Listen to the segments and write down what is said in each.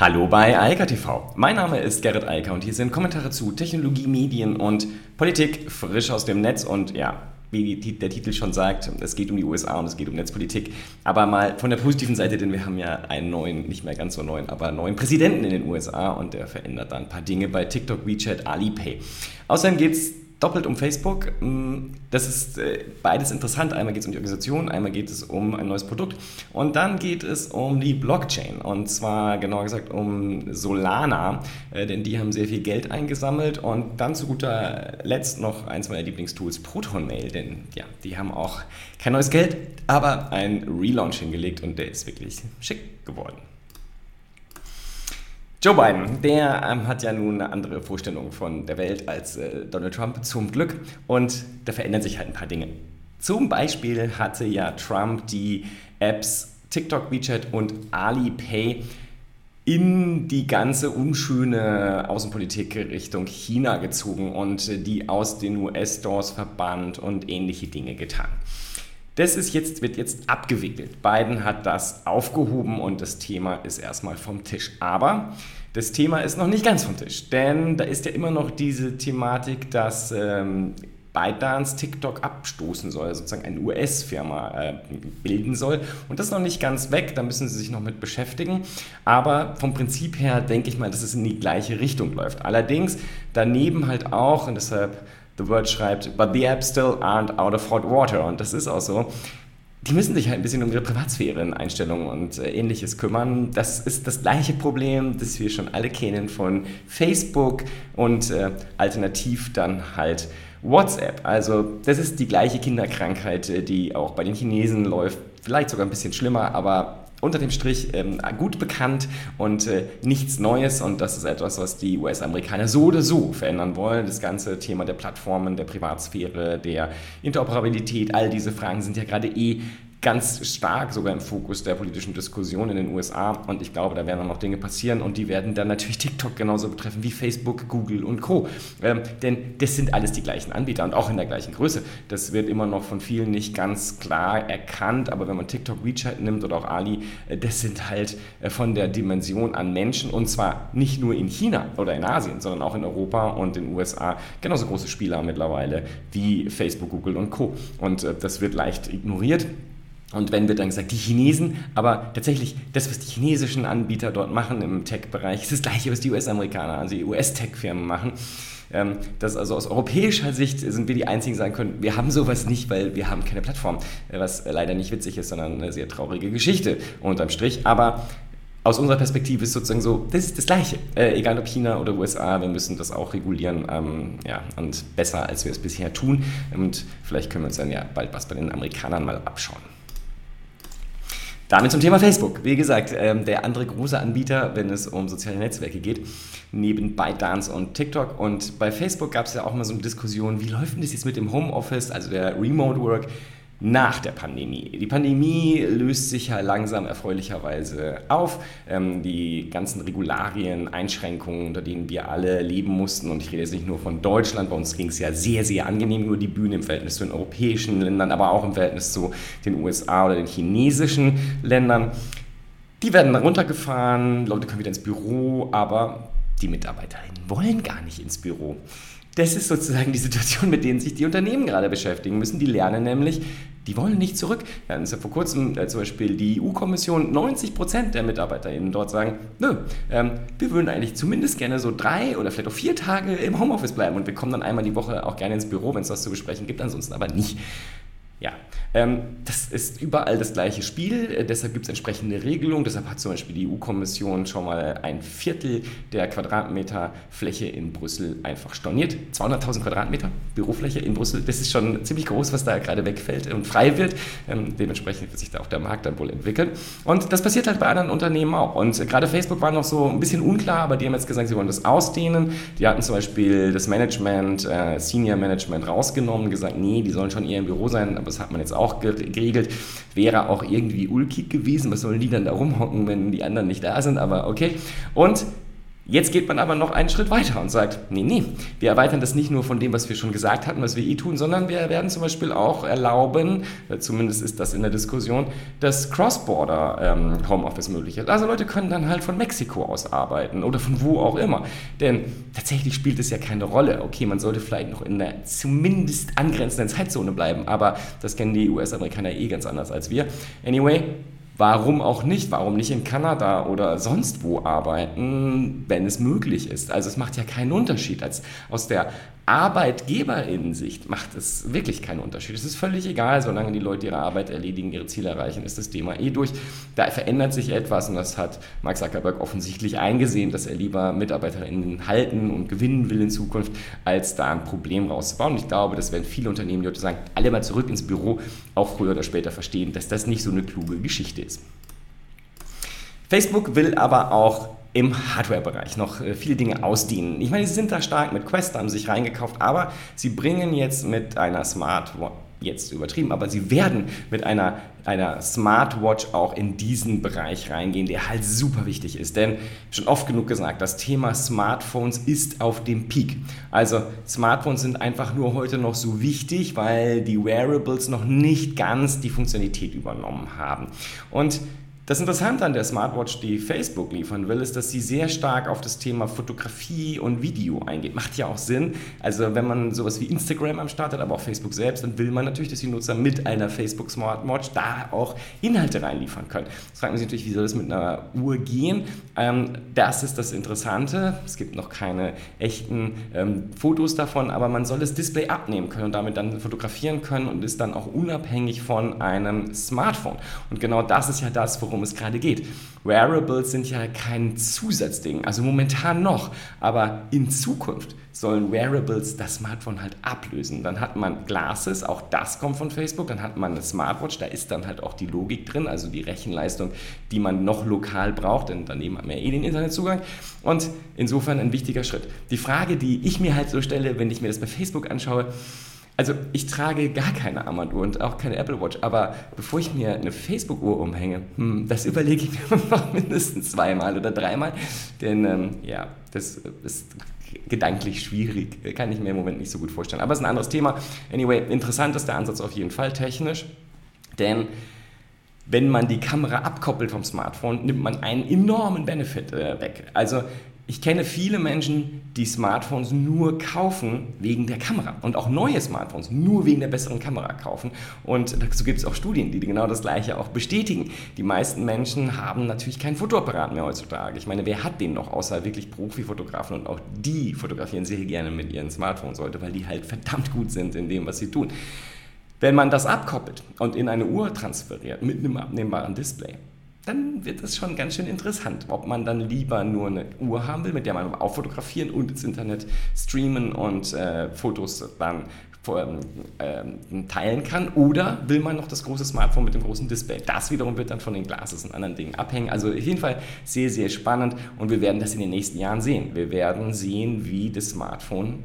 Hallo bei Eika TV. Mein Name ist Gerrit Eiker und hier sind Kommentare zu Technologie, Medien und Politik frisch aus dem Netz und ja, wie der Titel schon sagt, es geht um die USA und es geht um Netzpolitik. Aber mal von der positiven Seite, denn wir haben ja einen neuen, nicht mehr ganz so neuen, aber neuen Präsidenten in den USA und der verändert da ein paar Dinge bei TikTok, WeChat, Alipay. Außerdem geht es doppelt um Facebook. Mm, das ist äh, beides interessant. Einmal geht es um die Organisation, einmal geht es um ein neues Produkt und dann geht es um die Blockchain und zwar genauer gesagt um Solana, äh, denn die haben sehr viel Geld eingesammelt und dann zu guter Letzt noch eins meiner Lieblingstools, ProtonMail, denn ja, die haben auch kein neues Geld, aber ein Relaunch hingelegt und der ist wirklich schick geworden. Joe Biden, der ähm, hat ja nun eine andere Vorstellung von der Welt als äh, Donald Trump, zum Glück. Und da verändern sich halt ein paar Dinge. Zum Beispiel hatte ja Trump die Apps TikTok, WeChat und Alipay in die ganze unschöne Außenpolitik Richtung China gezogen und äh, die aus den US-Stores verbannt und ähnliche Dinge getan. Das ist jetzt, wird jetzt abgewickelt. Biden hat das aufgehoben und das Thema ist erstmal vom Tisch. Aber das Thema ist noch nicht ganz vom Tisch, denn da ist ja immer noch diese Thematik, dass ähm, ByteDance TikTok abstoßen soll, sozusagen eine US-Firma äh, bilden soll. Und das ist noch nicht ganz weg, da müssen sie sich noch mit beschäftigen. Aber vom Prinzip her denke ich mal, dass es in die gleiche Richtung läuft. Allerdings daneben halt auch, und deshalb The Word schreibt, but the apps still aren't out of hot water. Und das ist auch so. Die müssen sich halt ein bisschen um ihre Privatsphäre, Einstellungen und äh, ähnliches kümmern. Das ist das gleiche Problem, das wir schon alle kennen von Facebook und äh, alternativ dann halt WhatsApp. Also das ist die gleiche Kinderkrankheit, äh, die auch bei den Chinesen läuft. Vielleicht sogar ein bisschen schlimmer, aber unter dem Strich ähm, gut bekannt und äh, nichts Neues. Und das ist etwas, was die US-Amerikaner so oder so verändern wollen. Das ganze Thema der Plattformen, der Privatsphäre, der Interoperabilität, all diese Fragen sind ja gerade eh ganz stark sogar im Fokus der politischen Diskussion in den USA. Und ich glaube, da werden auch noch Dinge passieren und die werden dann natürlich TikTok genauso betreffen wie Facebook, Google und Co. Ähm, denn das sind alles die gleichen Anbieter und auch in der gleichen Größe. Das wird immer noch von vielen nicht ganz klar erkannt, aber wenn man TikTok, WeChat nimmt oder auch Ali, äh, das sind halt äh, von der Dimension an Menschen und zwar nicht nur in China oder in Asien, sondern auch in Europa und in den USA genauso große Spieler mittlerweile wie Facebook, Google und Co. Und äh, das wird leicht ignoriert. Und wenn wird dann gesagt, die Chinesen, aber tatsächlich, das, was die chinesischen Anbieter dort machen im Tech-Bereich, ist das gleiche, was die US-Amerikaner, also die US-Tech-Firmen machen. Ähm, das also aus europäischer Sicht sind wir die Einzigen, die sagen können, wir haben sowas nicht, weil wir haben keine Plattform. Äh, was leider nicht witzig ist, sondern eine sehr traurige Geschichte unterm Strich. Aber aus unserer Perspektive ist sozusagen so, das ist das Gleiche. Äh, egal ob China oder USA, wir müssen das auch regulieren ähm, ja, und besser, als wir es bisher tun. Und vielleicht können wir uns dann ja bald was bei den Amerikanern mal abschauen. Damit zum Thema Facebook. Wie gesagt, ähm, der andere große Anbieter, wenn es um soziale Netzwerke geht, neben ByteDance und TikTok. Und bei Facebook gab es ja auch mal so eine Diskussion, wie läuft denn das jetzt mit dem Homeoffice, also der Remote Work? Nach der Pandemie. Die Pandemie löst sich ja langsam erfreulicherweise auf. Ähm, die ganzen Regularien, Einschränkungen, unter denen wir alle leben mussten, und ich rede jetzt nicht nur von Deutschland, bei uns ging es ja sehr, sehr angenehm über die Bühne im Verhältnis zu den europäischen Ländern, aber auch im Verhältnis zu den USA oder den chinesischen Ländern. Die werden runtergefahren, Leute können wieder ins Büro, aber die Mitarbeiterinnen wollen gar nicht ins Büro. Das ist sozusagen die Situation, mit denen sich die Unternehmen gerade beschäftigen müssen. Die lernen nämlich, die wollen nicht zurück. Hatten es ja vor kurzem äh, zum Beispiel die EU-Kommission, 90 Prozent der MitarbeiterInnen dort sagen, nö, ähm, wir würden eigentlich zumindest gerne so drei oder vielleicht auch vier Tage im Homeoffice bleiben und wir kommen dann einmal die Woche auch gerne ins Büro, wenn es was zu besprechen gibt, ansonsten aber nicht. Ja, ähm, das ist überall das gleiche Spiel, äh, deshalb gibt es entsprechende Regelungen. Deshalb hat zum Beispiel die EU-Kommission schon mal ein Viertel der Quadratmeter Fläche in Brüssel einfach storniert. 200.000 Quadratmeter Bürofläche in Brüssel, das ist schon ziemlich groß, was da gerade wegfällt und frei wird. Ähm, dementsprechend wird sich da auch der Markt dann wohl entwickeln. Und das passiert halt bei anderen Unternehmen auch. Und gerade Facebook war noch so ein bisschen unklar, aber die haben jetzt gesagt, sie wollen das ausdehnen. Die hatten zum Beispiel das Management, äh, Senior Management rausgenommen, gesagt, nee, die sollen schon eher im Büro sein, das hat man jetzt auch geregelt. Wäre auch irgendwie ulkig gewesen. Was sollen die dann da rumhocken, wenn die anderen nicht da sind? Aber okay. Und Jetzt geht man aber noch einen Schritt weiter und sagt, nee, nee, wir erweitern das nicht nur von dem, was wir schon gesagt hatten, was wir eh tun, sondern wir werden zum Beispiel auch erlauben, äh, zumindest ist das in der Diskussion, dass Cross-Border ähm, Homeoffice möglich ist. Also Leute können dann halt von Mexiko aus arbeiten oder von wo auch immer. Denn tatsächlich spielt es ja keine Rolle. Okay, man sollte vielleicht noch in der zumindest angrenzenden Zeitzone bleiben, aber das kennen die US-Amerikaner eh ganz anders als wir. Anyway, Warum auch nicht? Warum nicht in Kanada oder sonst wo arbeiten, wenn es möglich ist? Also es macht ja keinen Unterschied. Als, aus der Arbeitgeberinnensicht macht es wirklich keinen Unterschied. Es ist völlig egal, solange die Leute ihre Arbeit erledigen, ihre Ziele erreichen, ist das Thema eh durch. Da verändert sich etwas und das hat Mark Zuckerberg offensichtlich eingesehen, dass er lieber MitarbeiterInnen halten und gewinnen will in Zukunft, als da ein Problem rauszubauen. Und ich glaube, das werden viele Unternehmen, die heute sagen, alle mal zurück ins Büro, auch früher oder später verstehen, dass das nicht so eine kluge Geschichte ist. Facebook will aber auch im Hardware-Bereich noch äh, viele Dinge ausdienen. Ich meine, sie sind da stark mit Quest, haben sich reingekauft, aber sie bringen jetzt mit einer Smartwatch, jetzt übertrieben, aber sie werden mit einer, einer Smartwatch auch in diesen Bereich reingehen, der halt super wichtig ist. Denn schon oft genug gesagt, das Thema Smartphones ist auf dem Peak. Also Smartphones sind einfach nur heute noch so wichtig, weil die Wearables noch nicht ganz die Funktionalität übernommen haben. Und das Interessante an der Smartwatch, die Facebook liefern will, ist, dass sie sehr stark auf das Thema Fotografie und Video eingeht. Macht ja auch Sinn. Also wenn man sowas wie Instagram am Start hat, aber auch Facebook selbst, dann will man natürlich, dass die Nutzer mit einer Facebook Smartwatch da auch Inhalte reinliefern können. Jetzt fragt man sich natürlich, wie soll das mit einer Uhr gehen? Ähm, das ist das Interessante. Es gibt noch keine echten ähm, Fotos davon, aber man soll das Display abnehmen können und damit dann fotografieren können und ist dann auch unabhängig von einem Smartphone. Und genau das ist ja das, worum worum es gerade geht. Wearables sind ja kein Zusatzding, also momentan noch, aber in Zukunft sollen Wearables das Smartphone halt ablösen. Dann hat man Glasses, auch das kommt von Facebook, dann hat man eine Smartwatch, da ist dann halt auch die Logik drin, also die Rechenleistung, die man noch lokal braucht, denn daneben haben wir eh den Internetzugang. Und insofern ein wichtiger Schritt. Die Frage, die ich mir halt so stelle, wenn ich mir das bei Facebook anschaue, also ich trage gar keine Armbanduhr und auch keine Apple Watch, aber bevor ich mir eine Facebook-Uhr umhänge, hm, das überlege ich mir noch mindestens zweimal oder dreimal, denn ähm, ja, das ist gedanklich schwierig, kann ich mir im Moment nicht so gut vorstellen. Aber es ist ein anderes Thema. Anyway, interessant ist der Ansatz auf jeden Fall technisch, denn wenn man die Kamera abkoppelt vom Smartphone, nimmt man einen enormen Benefit äh, weg. Also ich kenne viele Menschen, die Smartphones nur kaufen wegen der Kamera und auch neue Smartphones nur wegen der besseren Kamera kaufen. Und dazu gibt es auch Studien, die genau das Gleiche auch bestätigen. Die meisten Menschen haben natürlich keinen Fotoapparat mehr heutzutage. Ich meine, wer hat den noch, außer wirklich Profifotografen? Und auch die fotografieren sehr gerne mit ihren Smartphones heute, weil die halt verdammt gut sind in dem, was sie tun. Wenn man das abkoppelt und in eine Uhr transferiert mit einem abnehmbaren Display, dann wird es schon ganz schön interessant, ob man dann lieber nur eine Uhr haben will, mit der man auch fotografieren und ins Internet streamen und äh, Fotos dann äh, teilen kann, oder will man noch das große Smartphone mit dem großen Display? Das wiederum wird dann von den Glases und anderen Dingen abhängen. Also auf jeden Fall sehr, sehr spannend und wir werden das in den nächsten Jahren sehen. Wir werden sehen, wie das Smartphone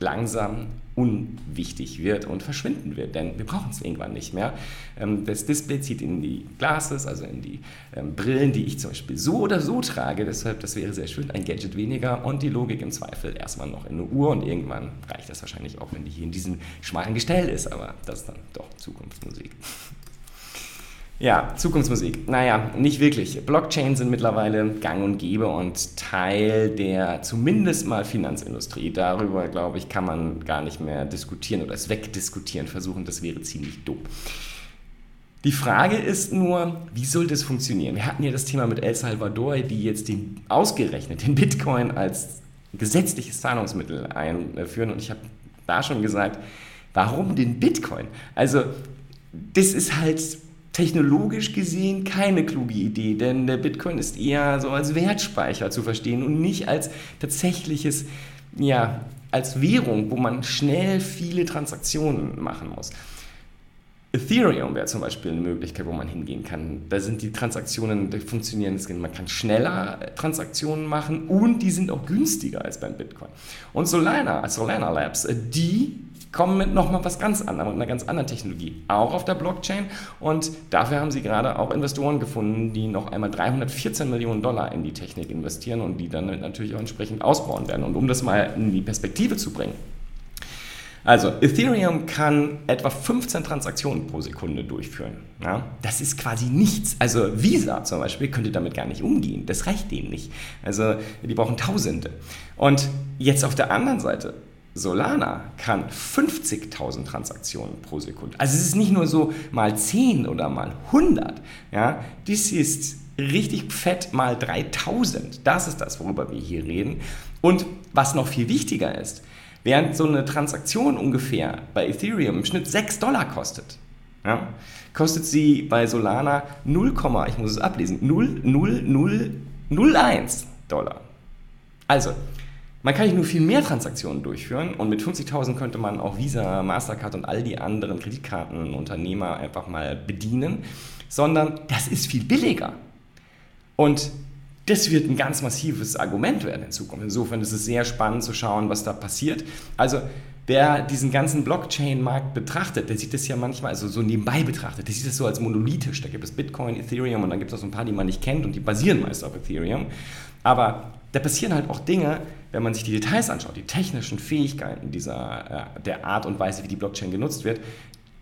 langsam unwichtig wird und verschwinden wird, denn wir brauchen es irgendwann nicht mehr. Ähm, das Display zieht in die Glasses, also in die ähm, Brillen, die ich zum Beispiel so oder so trage, deshalb das wäre sehr schön, ein Gadget weniger und die Logik im Zweifel erstmal noch in eine Uhr und irgendwann reicht das wahrscheinlich auch, wenn die hier in diesem schmalen Gestell ist, aber das ist dann doch Zukunftsmusik. Ja, Zukunftsmusik. Naja, nicht wirklich. Blockchains sind mittlerweile gang und gäbe und Teil der zumindest mal Finanzindustrie. Darüber, glaube ich, kann man gar nicht mehr diskutieren oder es wegdiskutieren versuchen. Das wäre ziemlich dumm. Die Frage ist nur, wie soll das funktionieren? Wir hatten ja das Thema mit El Salvador, die jetzt den, ausgerechnet den Bitcoin als gesetzliches Zahlungsmittel einführen. Und ich habe da schon gesagt, warum den Bitcoin? Also, das ist halt technologisch gesehen keine kluge Idee, denn der Bitcoin ist eher so als Wertspeicher zu verstehen und nicht als tatsächliches, ja, als Währung, wo man schnell viele Transaktionen machen muss. Ethereum wäre zum Beispiel eine Möglichkeit, wo man hingehen kann. Da sind die Transaktionen, die funktionieren, man kann schneller Transaktionen machen und die sind auch günstiger als beim Bitcoin. Und Solana, Solana Labs, die kommen mit nochmal was ganz anderem, mit einer ganz anderen Technologie, auch auf der Blockchain. Und dafür haben sie gerade auch Investoren gefunden, die noch einmal 314 Millionen Dollar in die Technik investieren und die dann natürlich auch entsprechend ausbauen werden. Und um das mal in die Perspektive zu bringen, also, Ethereum kann etwa 15 Transaktionen pro Sekunde durchführen. Ja? Das ist quasi nichts. Also, Visa zum Beispiel könnte damit gar nicht umgehen. Das reicht denen nicht. Also, die brauchen Tausende. Und jetzt auf der anderen Seite, Solana kann 50.000 Transaktionen pro Sekunde. Also, es ist nicht nur so mal 10 oder mal 100. Ja? Dies ist richtig fett mal 3000. Das ist das, worüber wir hier reden. Und was noch viel wichtiger ist, Während so eine Transaktion ungefähr bei Ethereum im Schnitt 6 Dollar kostet, ja, kostet sie bei Solana 0, ich muss es ablesen, 0,0001 Dollar. Also, man kann nicht nur viel mehr Transaktionen durchführen und mit 50.000 könnte man auch Visa, Mastercard und all die anderen Kreditkartenunternehmer einfach mal bedienen, sondern das ist viel billiger. Und das wird ein ganz massives Argument werden in Zukunft. Insofern ist es sehr spannend zu schauen, was da passiert. Also wer diesen ganzen Blockchain-Markt betrachtet, der sieht das ja manchmal, also so nebenbei betrachtet, der sieht das so als monolithisch. Da gibt es Bitcoin, Ethereum und dann gibt es auch so ein paar, die man nicht kennt und die basieren meist auf Ethereum. Aber da passieren halt auch Dinge, wenn man sich die Details anschaut, die technischen Fähigkeiten dieser, äh, der Art und Weise, wie die Blockchain genutzt wird,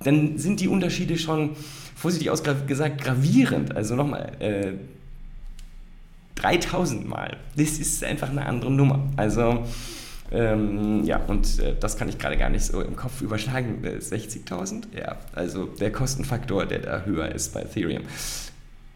dann sind die Unterschiede schon, vorsichtig ausgesagt, gravierend. Also nochmal, äh, 3000 Mal. Das ist einfach eine andere Nummer. Also, ähm, ja, und äh, das kann ich gerade gar nicht so im Kopf überschlagen. 60.000? Äh, ja, also der Kostenfaktor, der da höher ist bei Ethereum.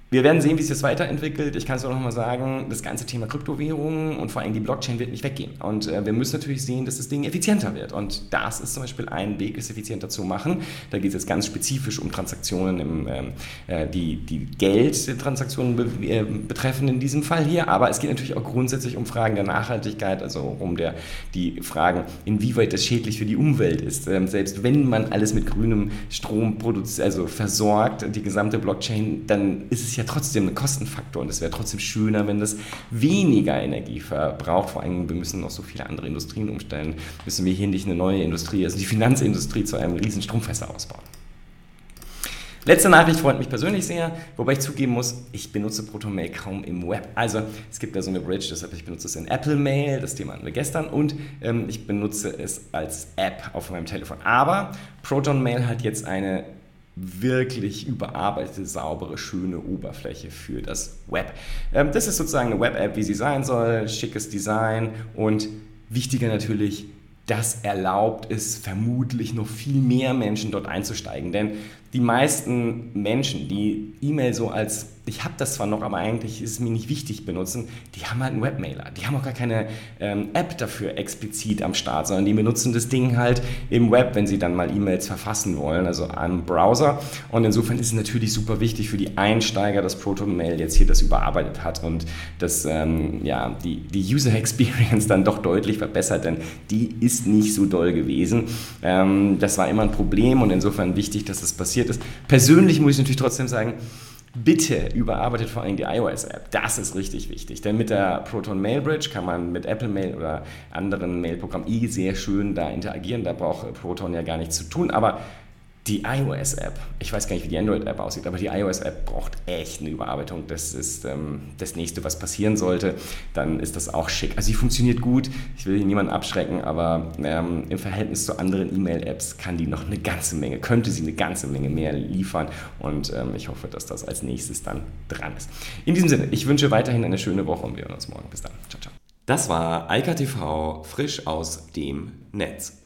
Wir werden sehen, wie sich das weiterentwickelt. Ich kann es auch nochmal sagen, das ganze Thema Kryptowährungen und vor allem die Blockchain wird nicht weggehen. Und äh, wir müssen natürlich sehen, dass das Ding effizienter wird. Und das ist zum Beispiel ein Weg, es effizienter zu machen. Da geht es jetzt ganz spezifisch um Transaktionen, im, ähm, äh, die, die Geldtransaktionen be äh, betreffen in diesem Fall hier. Aber es geht natürlich auch grundsätzlich um Fragen der Nachhaltigkeit, also um der, die Fragen, inwieweit das schädlich für die Umwelt ist. Ähm, selbst wenn man alles mit grünem Strom also versorgt, die gesamte Blockchain, dann ist es ja trotzdem ein Kostenfaktor und es wäre trotzdem schöner, wenn das weniger Energie verbraucht. Vor allem, wir müssen noch so viele andere Industrien umstellen. Müssen wir hier nicht eine neue Industrie, also die Finanzindustrie zu einem riesen Stromfässer ausbauen. Letzte Nachricht freut mich persönlich sehr, wobei ich zugeben muss, ich benutze ProtonMail kaum im Web. Also es gibt da so eine Bridge, deshalb ich benutze es in Apple Mail, das Thema hatten wir gestern, und ähm, ich benutze es als App auf meinem Telefon. Aber ProtonMail hat jetzt eine wirklich überarbeitete, saubere, schöne Oberfläche für das Web. Ähm, das ist sozusagen eine Web-App, wie sie sein soll, schickes Design und wichtiger natürlich, das erlaubt es vermutlich noch viel mehr Menschen dort einzusteigen. Denn die meisten Menschen, die E-Mail so als ich habe das zwar noch, aber eigentlich ist es mir nicht wichtig benutzen, die haben halt einen Webmailer. Die haben auch gar keine ähm, App dafür explizit am Start, sondern die benutzen das Ding halt im Web, wenn sie dann mal E-Mails verfassen wollen, also am Browser. Und insofern ist es natürlich super wichtig für die Einsteiger, dass ProtonMail jetzt hier das überarbeitet hat und das, ähm, ja, die, die User Experience dann doch deutlich verbessert, denn die ist nicht so doll gewesen. Ähm, das war immer ein Problem und insofern wichtig, dass das passiert ist. Persönlich muss ich natürlich trotzdem sagen, bitte überarbeitet vor allem die iOS-App. Das ist richtig wichtig, denn mit der Proton Mail Bridge kann man mit Apple Mail oder anderen Mailprogrammen eh sehr schön da interagieren. Da braucht Proton ja gar nichts zu tun, aber die iOS-App, ich weiß gar nicht, wie die Android-App aussieht, aber die iOS-App braucht echt eine Überarbeitung. Das ist ähm, das nächste, was passieren sollte. Dann ist das auch schick. Also sie funktioniert gut. Ich will hier niemanden abschrecken, aber ähm, im Verhältnis zu anderen E-Mail-Apps kann die noch eine ganze Menge, könnte sie eine ganze Menge mehr liefern. Und ähm, ich hoffe, dass das als nächstes dann dran ist. In diesem Sinne, ich wünsche weiterhin eine schöne Woche und wir hören uns morgen. Bis dann. Ciao, ciao. Das war Eika TV frisch aus dem Netz.